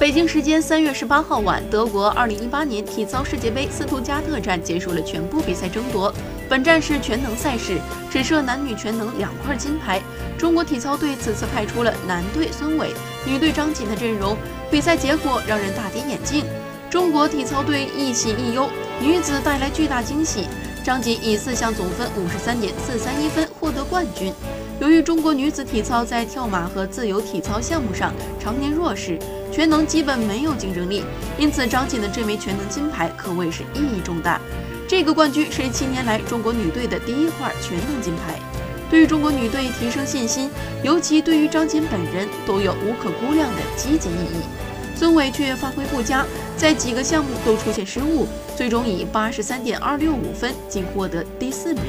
北京时间三月十八号晚，德国二零一八年体操世界杯斯图加特站结束了全部比赛争夺。本站是全能赛事，只设男女全能两块金牌。中国体操队此次派出了男队孙伟、女队张锦的阵容，比赛结果让人大跌眼镜。中国体操队一喜一忧，女子带来巨大惊喜，张锦以四项总分五十三点四三一分获得冠军。由于中国女子体操在跳马和自由体操项目上常年弱势，全能基本没有竞争力，因此张锦的这枚全能金牌可谓是意义重大。这个冠军是七年来中国女队的第一块全能金牌，对于中国女队提升信心，尤其对于张锦本人都有无可估量的积极意义。孙伟却发挥不佳，在几个项目都出现失误，最终以八十三点二六五分仅获得第四名。